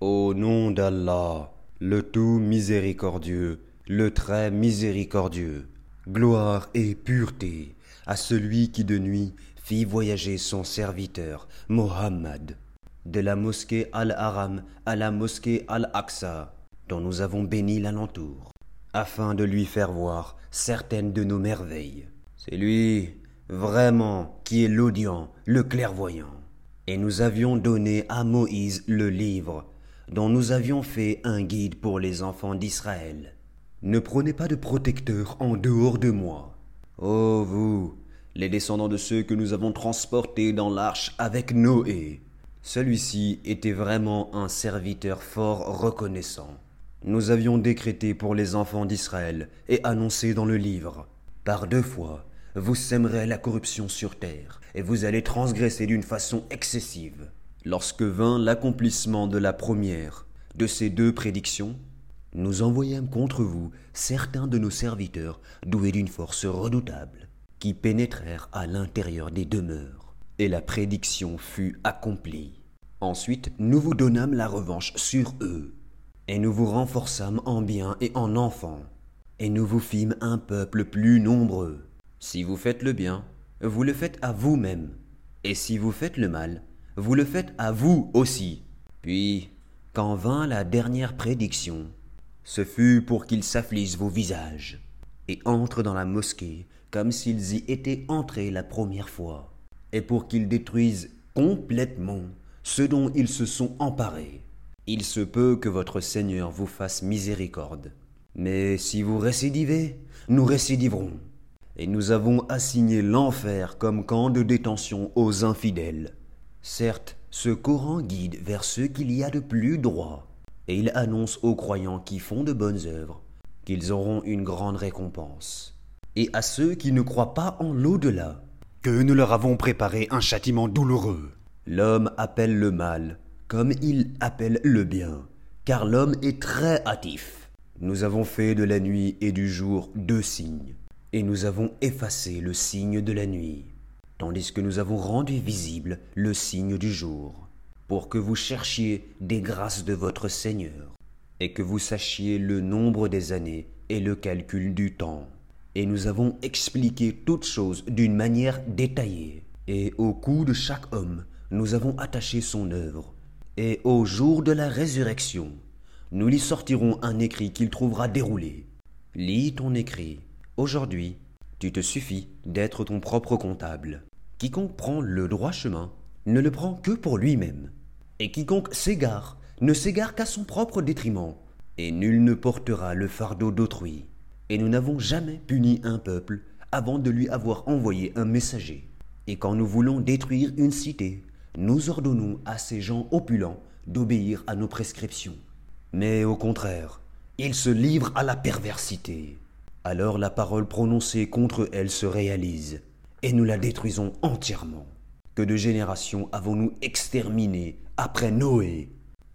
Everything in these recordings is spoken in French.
Au nom d'Allah, le tout miséricordieux, le très miséricordieux, gloire et pureté à celui qui de nuit fit voyager son serviteur, Mohammed, de la mosquée Al-Haram à la mosquée Al-Aqsa, dont nous avons béni l'alentour, afin de lui faire voir certaines de nos merveilles. C'est lui, vraiment, qui est l'audient, le clairvoyant. Et nous avions donné à Moïse le livre, dont nous avions fait un guide pour les enfants d'Israël. Ne prenez pas de protecteur en dehors de moi. Ô vous, les descendants de ceux que nous avons transportés dans l'arche avec Noé. Celui-ci était vraiment un serviteur fort reconnaissant. Nous avions décrété pour les enfants d'Israël et annoncé dans le livre. Par deux fois, vous sèmerez la corruption sur terre, et vous allez transgresser d'une façon excessive. Lorsque vint l'accomplissement de la première de ces deux prédictions, nous envoyâmes contre vous certains de nos serviteurs doués d'une force redoutable, qui pénétrèrent à l'intérieur des demeures, et la prédiction fut accomplie. Ensuite, nous vous donnâmes la revanche sur eux, et nous vous renforçâmes en biens et en enfants, et nous vous fîmes un peuple plus nombreux. Si vous faites le bien, vous le faites à vous-même, et si vous faites le mal, vous le faites à vous aussi. Puis, quand vint la dernière prédiction, ce fut pour qu'ils s'affligent vos visages, et entrent dans la mosquée comme s'ils y étaient entrés la première fois, et pour qu'ils détruisent complètement ce dont ils se sont emparés. Il se peut que votre Seigneur vous fasse miséricorde. Mais si vous récidivez, nous récidiverons. Et nous avons assigné l'enfer comme camp de détention aux infidèles. Certes, ce Coran guide vers ce qu'il y a de plus droit, et il annonce aux croyants qui font de bonnes œuvres qu'ils auront une grande récompense. Et à ceux qui ne croient pas en l'au-delà, que nous leur avons préparé un châtiment douloureux. L'homme appelle le mal comme il appelle le bien, car l'homme est très hâtif. Nous avons fait de la nuit et du jour deux signes, et nous avons effacé le signe de la nuit tandis que nous avons rendu visible le signe du jour, pour que vous cherchiez des grâces de votre Seigneur, et que vous sachiez le nombre des années et le calcul du temps. Et nous avons expliqué toutes choses d'une manière détaillée, et au cou de chaque homme, nous avons attaché son œuvre, et au jour de la résurrection, nous lui sortirons un écrit qu'il trouvera déroulé. Lis ton écrit. Aujourd'hui, tu te suffis d'être ton propre comptable. Quiconque prend le droit chemin ne le prend que pour lui-même. Et quiconque s'égare ne s'égare qu'à son propre détriment. Et nul ne portera le fardeau d'autrui. Et nous n'avons jamais puni un peuple avant de lui avoir envoyé un messager. Et quand nous voulons détruire une cité, nous ordonnons à ces gens opulents d'obéir à nos prescriptions. Mais au contraire, ils se livrent à la perversité alors la parole prononcée contre elle se réalise, et nous la détruisons entièrement. Que de générations avons-nous exterminées après Noé?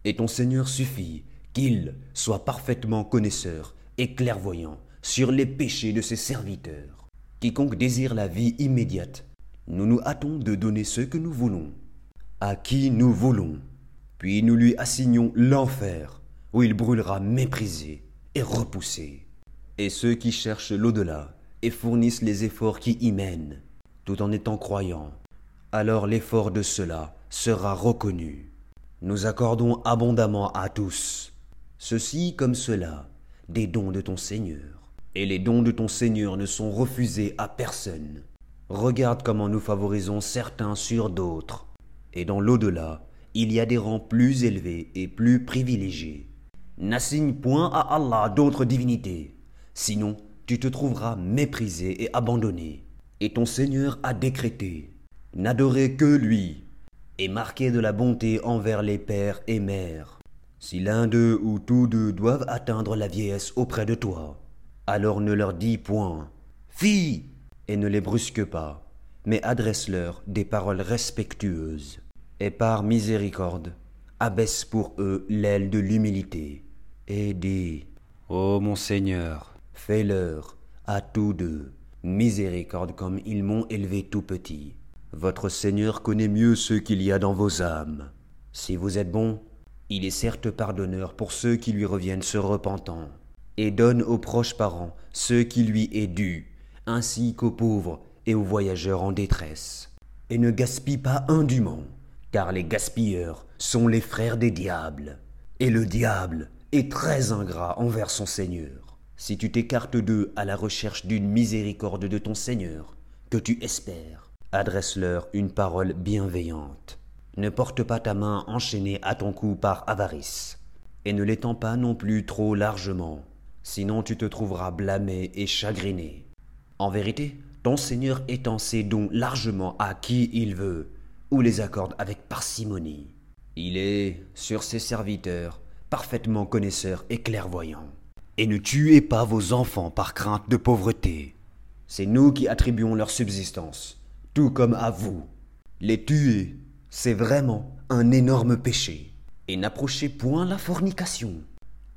Et ton Seigneur suffit qu'il soit parfaitement connaisseur et clairvoyant sur les péchés de ses serviteurs. Quiconque désire la vie immédiate, nous nous hâtons de donner ce que nous voulons, à qui nous voulons, puis nous lui assignons l'enfer, où il brûlera méprisé et repoussé et ceux qui cherchent l'au-delà et fournissent les efforts qui y mènent, tout en étant croyants, alors l'effort de cela sera reconnu. Nous accordons abondamment à tous, ceci comme cela, des dons de ton Seigneur. Et les dons de ton Seigneur ne sont refusés à personne. Regarde comment nous favorisons certains sur d'autres. Et dans l'au-delà, il y a des rangs plus élevés et plus privilégiés. N'assigne point à Allah d'autres divinités. Sinon, tu te trouveras méprisé et abandonné. Et ton Seigneur a décrété, n'adorez que lui, et marquez de la bonté envers les pères et mères. Si l'un d'eux ou tous deux doivent atteindre la vieillesse auprès de toi, alors ne leur dis point Fille et ne les brusque pas, mais adresse-leur des paroles respectueuses. Et par miséricorde, abaisse pour eux l'aile de l'humilité, et dis Ô mon Seigneur, Fais-leur, à tous deux, miséricorde comme ils m'ont élevé tout petit. Votre Seigneur connaît mieux ce qu'il y a dans vos âmes. Si vous êtes bons, Il est certes pardonneur pour ceux qui lui reviennent se repentant, et donne aux proches parents ce qui lui est dû, ainsi qu'aux pauvres et aux voyageurs en détresse. Et ne gaspille pas indûment, car les gaspilleurs sont les frères des diables, et le diable est très ingrat envers son Seigneur. Si tu t'écartes d'eux à la recherche d'une miséricorde de ton Seigneur, que tu espères, adresse-leur une parole bienveillante. Ne porte pas ta main enchaînée à ton cou par avarice, et ne l'étends pas non plus trop largement, sinon tu te trouveras blâmé et chagriné. En vérité, ton Seigneur étend ses dons largement à qui il veut, ou les accorde avec parcimonie. Il est, sur ses serviteurs, parfaitement connaisseur et clairvoyant. Et ne tuez pas vos enfants par crainte de pauvreté. C'est nous qui attribuons leur subsistance, tout comme à vous. Les tuer, c'est vraiment un énorme péché. Et n'approchez point la fornication.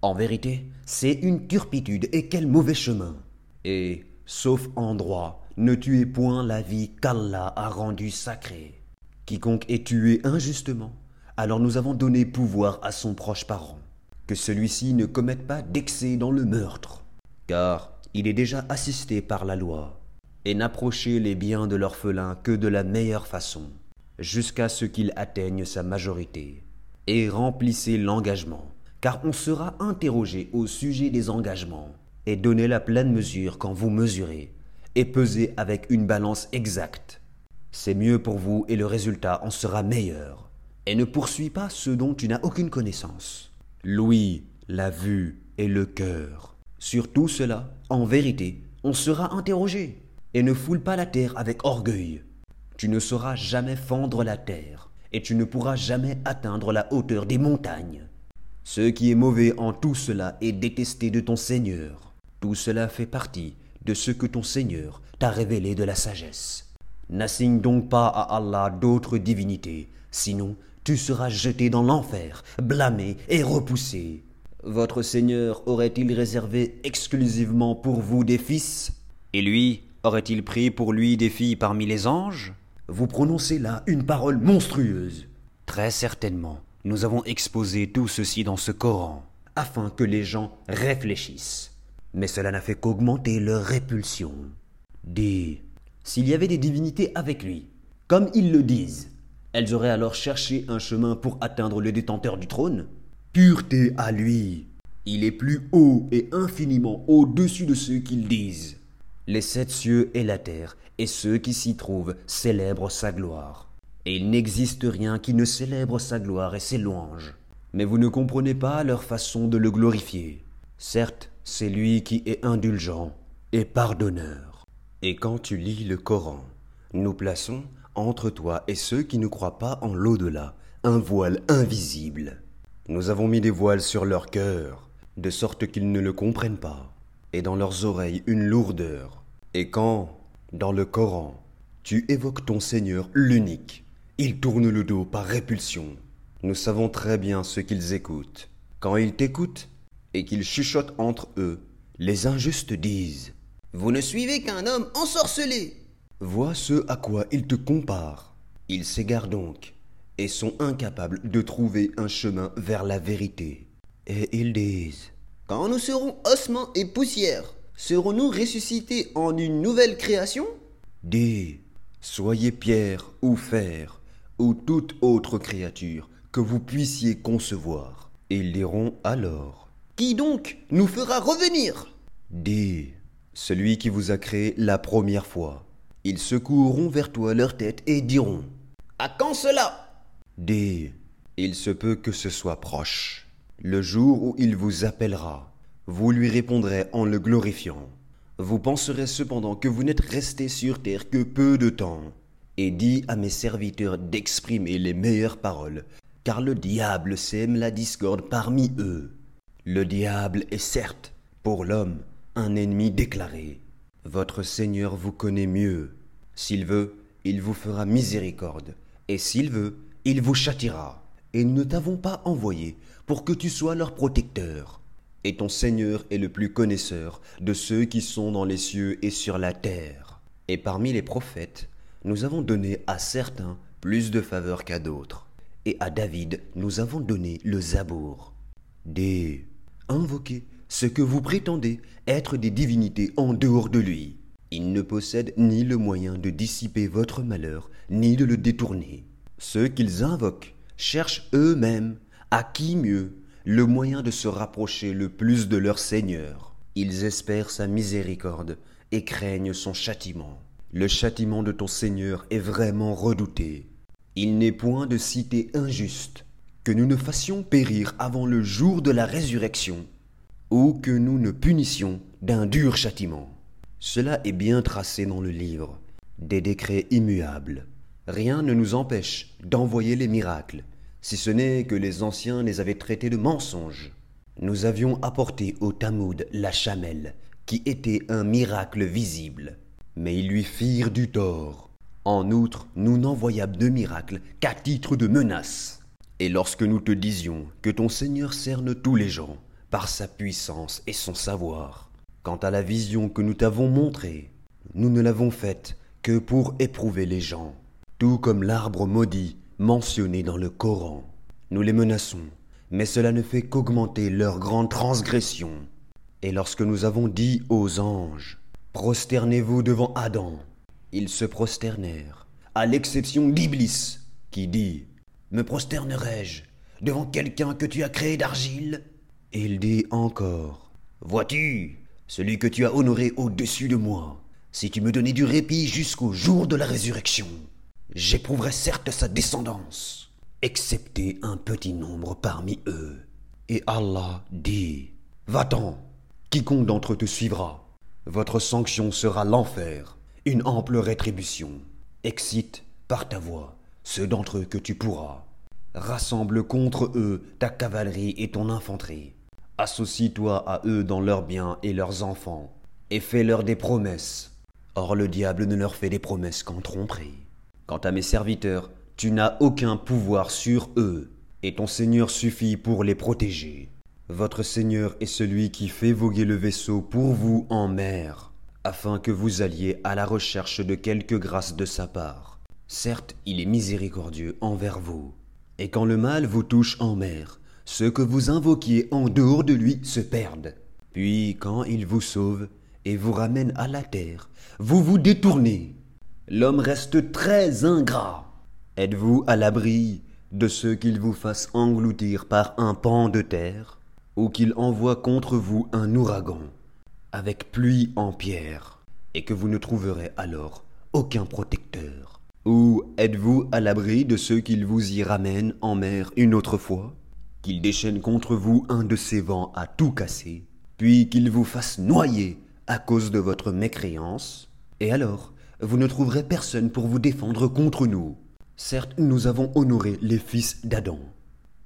En vérité, c'est une turpitude et quel mauvais chemin. Et, sauf en droit, ne tuez point la vie qu'Allah a rendue sacrée. Quiconque est tué injustement, alors nous avons donné pouvoir à son proche parent, que celui-ci ne commette pas d'excès dans le meurtre, car il est déjà assisté par la loi, et n'approchez les biens de l'orphelin que de la meilleure façon, jusqu'à ce qu'il atteigne sa majorité, et remplissez l'engagement, car on sera interrogé au sujet des engagements, et donnez la pleine mesure quand vous mesurez, et pesez avec une balance exacte. C'est mieux pour vous et le résultat en sera meilleur. Et ne poursuis pas ce dont tu n'as aucune connaissance. L'ouïe, la vue et le cœur. Sur tout cela, en vérité, on sera interrogé. Et ne foule pas la terre avec orgueil. Tu ne sauras jamais fendre la terre, et tu ne pourras jamais atteindre la hauteur des montagnes. Ce qui est mauvais en tout cela est détesté de ton Seigneur. Tout cela fait partie de ce que ton Seigneur t'a révélé de la sagesse. N'assigne donc pas à Allah d'autres divinités, sinon tu seras jeté dans l'enfer, blâmé et repoussé. Votre Seigneur aurait-il réservé exclusivement pour vous des fils? Et lui, aurait-il pris pour lui des filles parmi les anges? Vous prononcez là une parole monstrueuse. Très certainement, nous avons exposé tout ceci dans ce Coran, afin que les gens réfléchissent mais cela n'a fait qu'augmenter leur répulsion. Dis, s'il y avait des divinités avec lui, comme ils le disent, elles auraient alors cherché un chemin pour atteindre le détenteur du trône Pureté à lui. Il est plus haut et infiniment au-dessus de ceux qu'ils disent. Les sept cieux et la terre, et ceux qui s'y trouvent, célèbrent sa gloire. Et il n'existe rien qui ne célèbre sa gloire et ses louanges. Mais vous ne comprenez pas leur façon de le glorifier. Certes, c'est lui qui est indulgent et pardonneur. Et quand tu lis le Coran, nous plaçons entre toi et ceux qui ne croient pas en l'au-delà un voile invisible. Nous avons mis des voiles sur leur cœur, de sorte qu'ils ne le comprennent pas, et dans leurs oreilles une lourdeur. Et quand, dans le Coran, tu évoques ton Seigneur l'unique, ils tournent le dos par répulsion. Nous savons très bien ce qu'ils écoutent. Quand ils t'écoutent, et qu'ils chuchotent entre eux. Les injustes disent Vous ne suivez qu'un homme ensorcelé. Vois ce à quoi ils te comparent. Ils s'égarent donc et sont incapables de trouver un chemin vers la vérité. Et ils disent Quand nous serons ossements et poussière, serons-nous ressuscités en une nouvelle création? Dis Soyez pierre ou fer, ou toute autre créature que vous puissiez concevoir. Ils diront alors qui donc nous fera revenir? Dis, celui qui vous a créé la première fois. Ils secourront vers toi leur tête et diront À quand cela? Dis, il se peut que ce soit proche. Le jour où il vous appellera, vous lui répondrez en le glorifiant. Vous penserez cependant que vous n'êtes resté sur terre que peu de temps. Et dis à mes serviteurs d'exprimer les meilleures paroles, car le diable sème la discorde parmi eux. Le diable est certes, pour l'homme, un ennemi déclaré. Votre Seigneur vous connaît mieux. S'il veut, il vous fera miséricorde, et s'il veut, il vous châtira. Et nous ne t'avons pas envoyé pour que tu sois leur protecteur. Et ton Seigneur est le plus connaisseur de ceux qui sont dans les cieux et sur la terre. Et parmi les prophètes, nous avons donné à certains plus de faveur qu'à d'autres. et à David nous avons donné le Zabour. D. Invoquez ce que vous prétendez être des divinités en dehors de lui. Il ne possède ni le moyen de dissiper votre malheur, ni de le détourner. Ceux qu'ils invoquent cherchent eux-mêmes, à qui mieux, le moyen de se rapprocher le plus de leur Seigneur. Ils espèrent sa miséricorde et craignent son châtiment. Le châtiment de ton Seigneur est vraiment redouté. Il n'est point de cité injuste que nous ne fassions périr avant le jour de la résurrection, ou que nous ne punissions d'un dur châtiment. Cela est bien tracé dans le livre, des décrets immuables. Rien ne nous empêche d'envoyer les miracles, si ce n'est que les anciens les avaient traités de mensonges. Nous avions apporté au Tamoud la chamelle, qui était un miracle visible, mais ils lui firent du tort. En outre, nous n'envoyâmes de miracle qu'à titre de menace. Et lorsque nous te disions que ton Seigneur cerne tous les gens par sa puissance et son savoir, quant à la vision que nous t'avons montrée, nous ne l'avons faite que pour éprouver les gens, tout comme l'arbre maudit mentionné dans le Coran. Nous les menaçons, mais cela ne fait qu'augmenter leur grande transgression. Et lorsque nous avons dit aux anges, Prosternez-vous devant Adam, ils se prosternèrent, à l'exception d'Iblis, qui dit, me prosternerai-je devant quelqu'un que tu as créé d'argile? Il dit encore Vois-tu, celui que tu as honoré au-dessus de moi, si tu me donnais du répit jusqu'au jour de la résurrection, j'éprouverais certes sa descendance, excepté un petit nombre parmi eux. Et Allah dit Va-t'en, quiconque d'entre eux te suivra, votre sanction sera l'enfer, une ample rétribution. Excite par ta voix ceux d'entre eux que tu pourras. Rassemble contre eux ta cavalerie et ton infanterie. Associe-toi à eux dans leurs biens et leurs enfants, et fais-leur des promesses. Or le diable ne leur fait des promesses qu'en tromperie. Quant à mes serviteurs, tu n'as aucun pouvoir sur eux, et ton Seigneur suffit pour les protéger. Votre Seigneur est celui qui fait voguer le vaisseau pour vous en mer, afin que vous alliez à la recherche de quelque grâce de sa part. Certes, il est miséricordieux envers vous. Et quand le mal vous touche en mer, ceux que vous invoquiez en dehors de lui se perdent. Puis quand il vous sauve et vous ramène à la terre, vous vous détournez. L'homme reste très ingrat. Êtes-vous à l'abri de ceux qu'il vous fasse engloutir par un pan de terre, ou qu'il envoie contre vous un ouragan, avec pluie en pierre, et que vous ne trouverez alors aucun protecteur? Ou êtes-vous à l'abri de ceux qu'il vous y ramène en mer une autre fois? Qu'il déchaîne contre vous un de ses vents à tout casser, puis qu'il vous fasse noyer à cause de votre mécréance Et alors, vous ne trouverez personne pour vous défendre contre nous. Certes, nous avons honoré les fils d'Adam.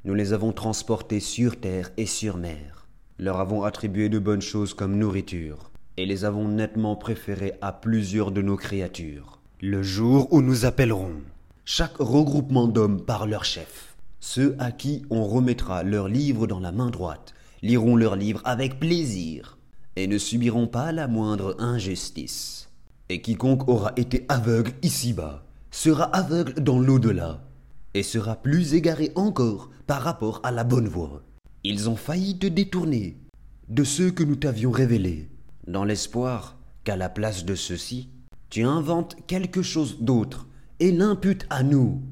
Nous les avons transportés sur terre et sur mer. Leur avons attribué de bonnes choses comme nourriture, et les avons nettement préférés à plusieurs de nos créatures. Le jour où nous appellerons chaque regroupement d'hommes par leur chef, ceux à qui on remettra leur livre dans la main droite, liront leur livre avec plaisir et ne subiront pas la moindre injustice. Et quiconque aura été aveugle ici-bas sera aveugle dans l'au-delà et sera plus égaré encore par rapport à la bonne voie. Ils ont failli te détourner de ceux que nous t'avions révélés, dans l'espoir qu'à la place de ceux-ci, tu inventes quelque chose d'autre et l'imputes à nous.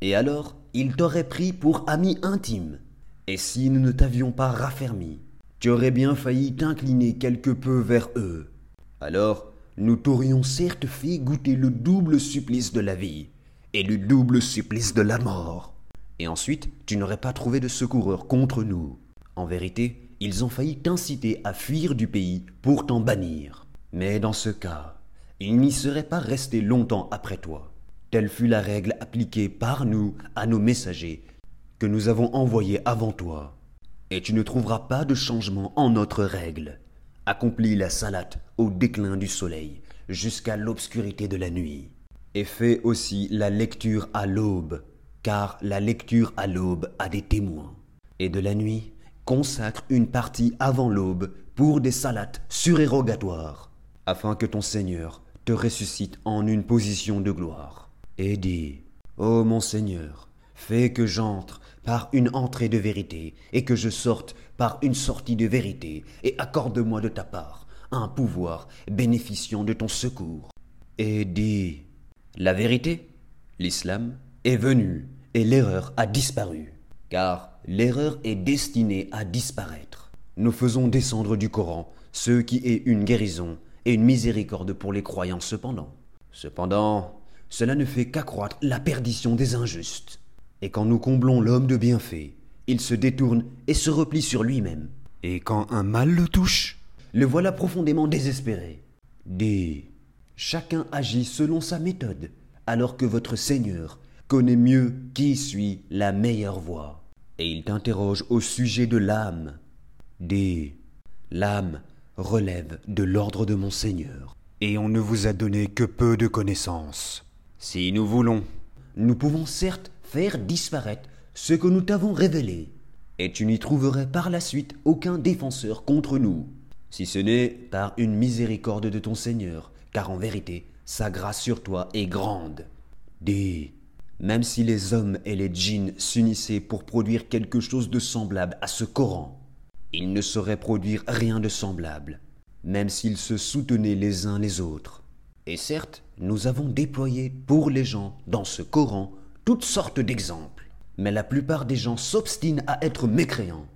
Et alors, ils t'auraient pris pour ami intime. Et si nous ne t'avions pas raffermi, tu aurais bien failli t'incliner quelque peu vers eux. Alors, nous t'aurions certes fait goûter le double supplice de la vie et le double supplice de la mort. Et ensuite, tu n'aurais pas trouvé de secoureur contre nous. En vérité, ils ont failli t'inciter à fuir du pays pour t'en bannir. Mais dans ce cas, il n'y serait pas resté longtemps après toi. Telle fut la règle appliquée par nous à nos messagers que nous avons envoyés avant toi. Et tu ne trouveras pas de changement en notre règle. Accomplis la salate au déclin du soleil jusqu'à l'obscurité de la nuit. Et fais aussi la lecture à l'aube, car la lecture à l'aube a des témoins. Et de la nuit, consacre une partie avant l'aube pour des salates surérogatoires, afin que ton Seigneur te ressuscite en une position de gloire. Et dis, Ô mon Seigneur, Fais que j'entre par une entrée de vérité, et que je sorte par une sortie de vérité, et accorde-moi de ta part un pouvoir bénéficiant de ton secours. Et dis la vérité, l'islam, est venu, et l'erreur a disparu, car l'erreur est destinée à disparaître. Nous faisons descendre du Coran ce qui est une guérison et une miséricorde pour les croyants cependant. Cependant, cela ne fait qu'accroître la perdition des injustes. Et quand nous comblons l'homme de bienfaits, il se détourne et se replie sur lui-même. Et quand un mal le touche, le voilà profondément désespéré. D. Chacun agit selon sa méthode, alors que votre Seigneur connaît mieux qui suit la meilleure voie. Et il t'interroge au sujet de l'âme. D. L'âme relève de l'ordre de mon Seigneur, et on ne vous a donné que peu de connaissances. Si nous voulons, nous pouvons certes faire disparaître ce que nous t'avons révélé, et tu n'y trouverais par la suite aucun défenseur contre nous, si ce n'est par une miséricorde de ton Seigneur, car en vérité, sa grâce sur toi est grande. Dis, même si les hommes et les djinns s'unissaient pour produire quelque chose de semblable à ce Coran, ils ne sauraient produire rien de semblable, même s'ils se soutenaient les uns les autres. Et certes, nous avons déployé pour les gens dans ce Coran toutes sortes d'exemples, mais la plupart des gens s'obstinent à être mécréants.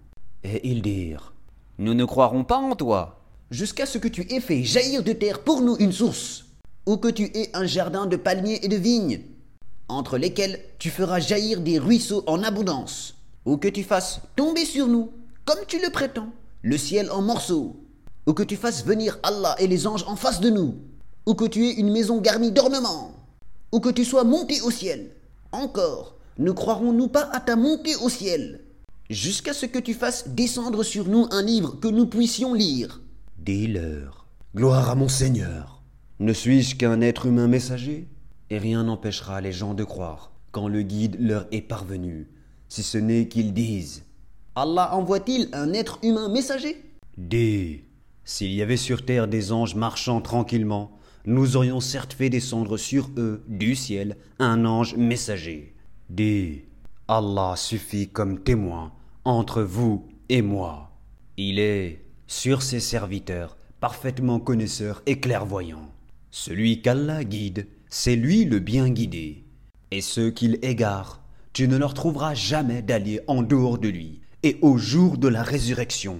Et ils dirent Nous ne croirons pas en toi, jusqu'à ce que tu aies fait jaillir de terre pour nous une source, ou que tu aies un jardin de palmiers et de vignes, entre lesquels tu feras jaillir des ruisseaux en abondance, ou que tu fasses tomber sur nous comme tu le prétends, le ciel en morceaux, ou que tu fasses venir Allah et les anges en face de nous, ou que tu aies une maison garnie d'ornements, ou que tu sois monté au ciel. Encore, ne croirons-nous pas à ta montée au ciel, jusqu'à ce que tu fasses descendre sur nous un livre que nous puissions lire. Dis-leur, gloire à mon Seigneur. Ne suis-je qu'un être humain messager? Et rien n'empêchera les gens de croire quand le guide leur est parvenu, si ce n'est qu'ils disent. Allah envoie-t-il un être humain messager? D. S'il y avait sur terre des anges marchant tranquillement, nous aurions certes fait descendre sur eux, du ciel, un ange messager. D. Allah suffit comme témoin entre vous et moi. Il est, sur ses serviteurs, parfaitement connaisseur et clairvoyant. Celui qu'Allah guide, c'est lui le bien guidé. Et ceux qu'il égare, tu ne leur trouveras jamais d'alliés en dehors de lui, et au jour de la résurrection,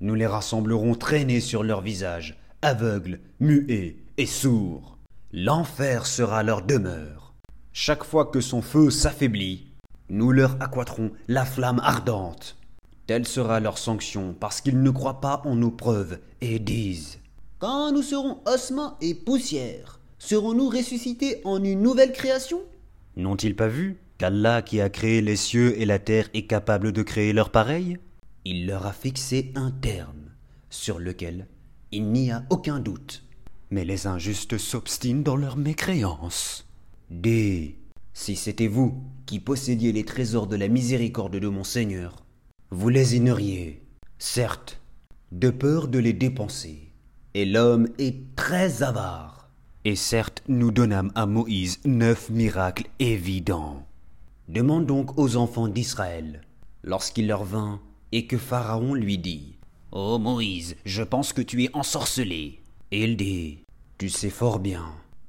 nous les rassemblerons traînés sur leurs visages, aveugles, muets et sourds. L'enfer sera leur demeure. Chaque fois que son feu s'affaiblit, nous leur accroîtrons la flamme ardente. Telle sera leur sanction parce qu'ils ne croient pas en nos preuves et disent Quand nous serons ossements et poussière, serons-nous ressuscités en une nouvelle création? N'ont-ils pas vu qu'Allah qui a créé les cieux et la terre est capable de créer leur pareil? Il leur a fixé un terme sur lequel il n'y a aucun doute. Mais les injustes s'obstinent dans leur mécréance. D. Si c'était vous qui possédiez les trésors de la miséricorde de mon Seigneur, vous les ignoreriez, certes, de peur de les dépenser. Et l'homme est très avare. Et certes, nous donnâmes à Moïse neuf miracles évidents. Demande donc aux enfants d'Israël, lorsqu'il leur vint, et que Pharaon lui dit Ô oh Moïse, je pense que tu es ensorcelé. Et il dit Tu sais fort bien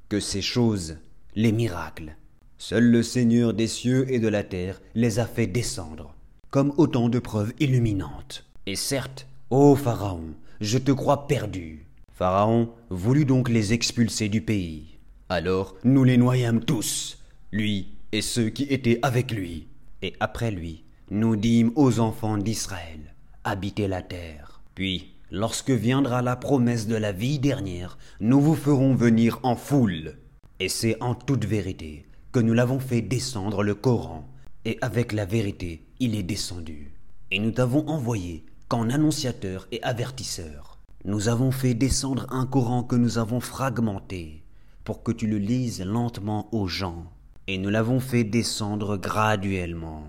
que ces choses, les miracles, seul le Seigneur des cieux et de la terre les a fait descendre, comme autant de preuves illuminantes. Et certes, ô Pharaon, je te crois perdu. Pharaon voulut donc les expulser du pays. Alors nous les noyâmes tous, lui et ceux qui étaient avec lui. Et après lui, nous dîmes aux enfants d'Israël, habitez la terre. Puis, lorsque viendra la promesse de la vie dernière, nous vous ferons venir en foule. Et c'est en toute vérité que nous l'avons fait descendre le Coran, et avec la vérité il est descendu. Et nous t'avons envoyé qu'en annonciateur et avertisseur. Nous avons fait descendre un Coran que nous avons fragmenté, pour que tu le lises lentement aux gens et nous l'avons fait descendre graduellement.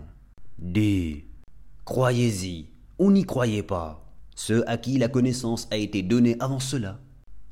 D. Croyez-y ou n'y croyez pas. Ceux à qui la connaissance a été donnée avant cela,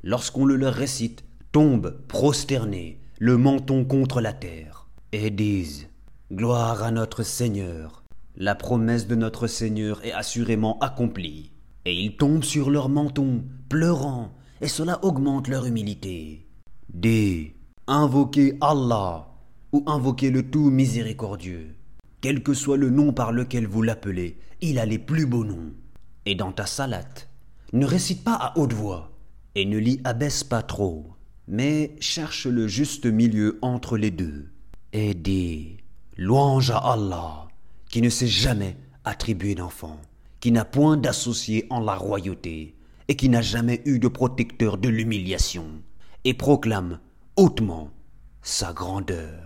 lorsqu'on le leur récite, tombent prosternés, le menton contre la terre, et disent Gloire à notre Seigneur. La promesse de notre Seigneur est assurément accomplie. Et ils tombent sur leur menton, pleurant, et cela augmente leur humilité. D. Invoquez Allah ou invoquez le tout miséricordieux. Quel que soit le nom par lequel vous l'appelez, il a les plus beaux noms. Et dans ta salate, ne récite pas à haute voix, et ne l'y abaisse pas trop, mais cherche le juste milieu entre les deux, et dis Louange à Allah, qui ne s'est jamais attribué d'enfant, qui n'a point d'associé en la royauté, et qui n'a jamais eu de protecteur de l'humiliation, et proclame hautement sa grandeur.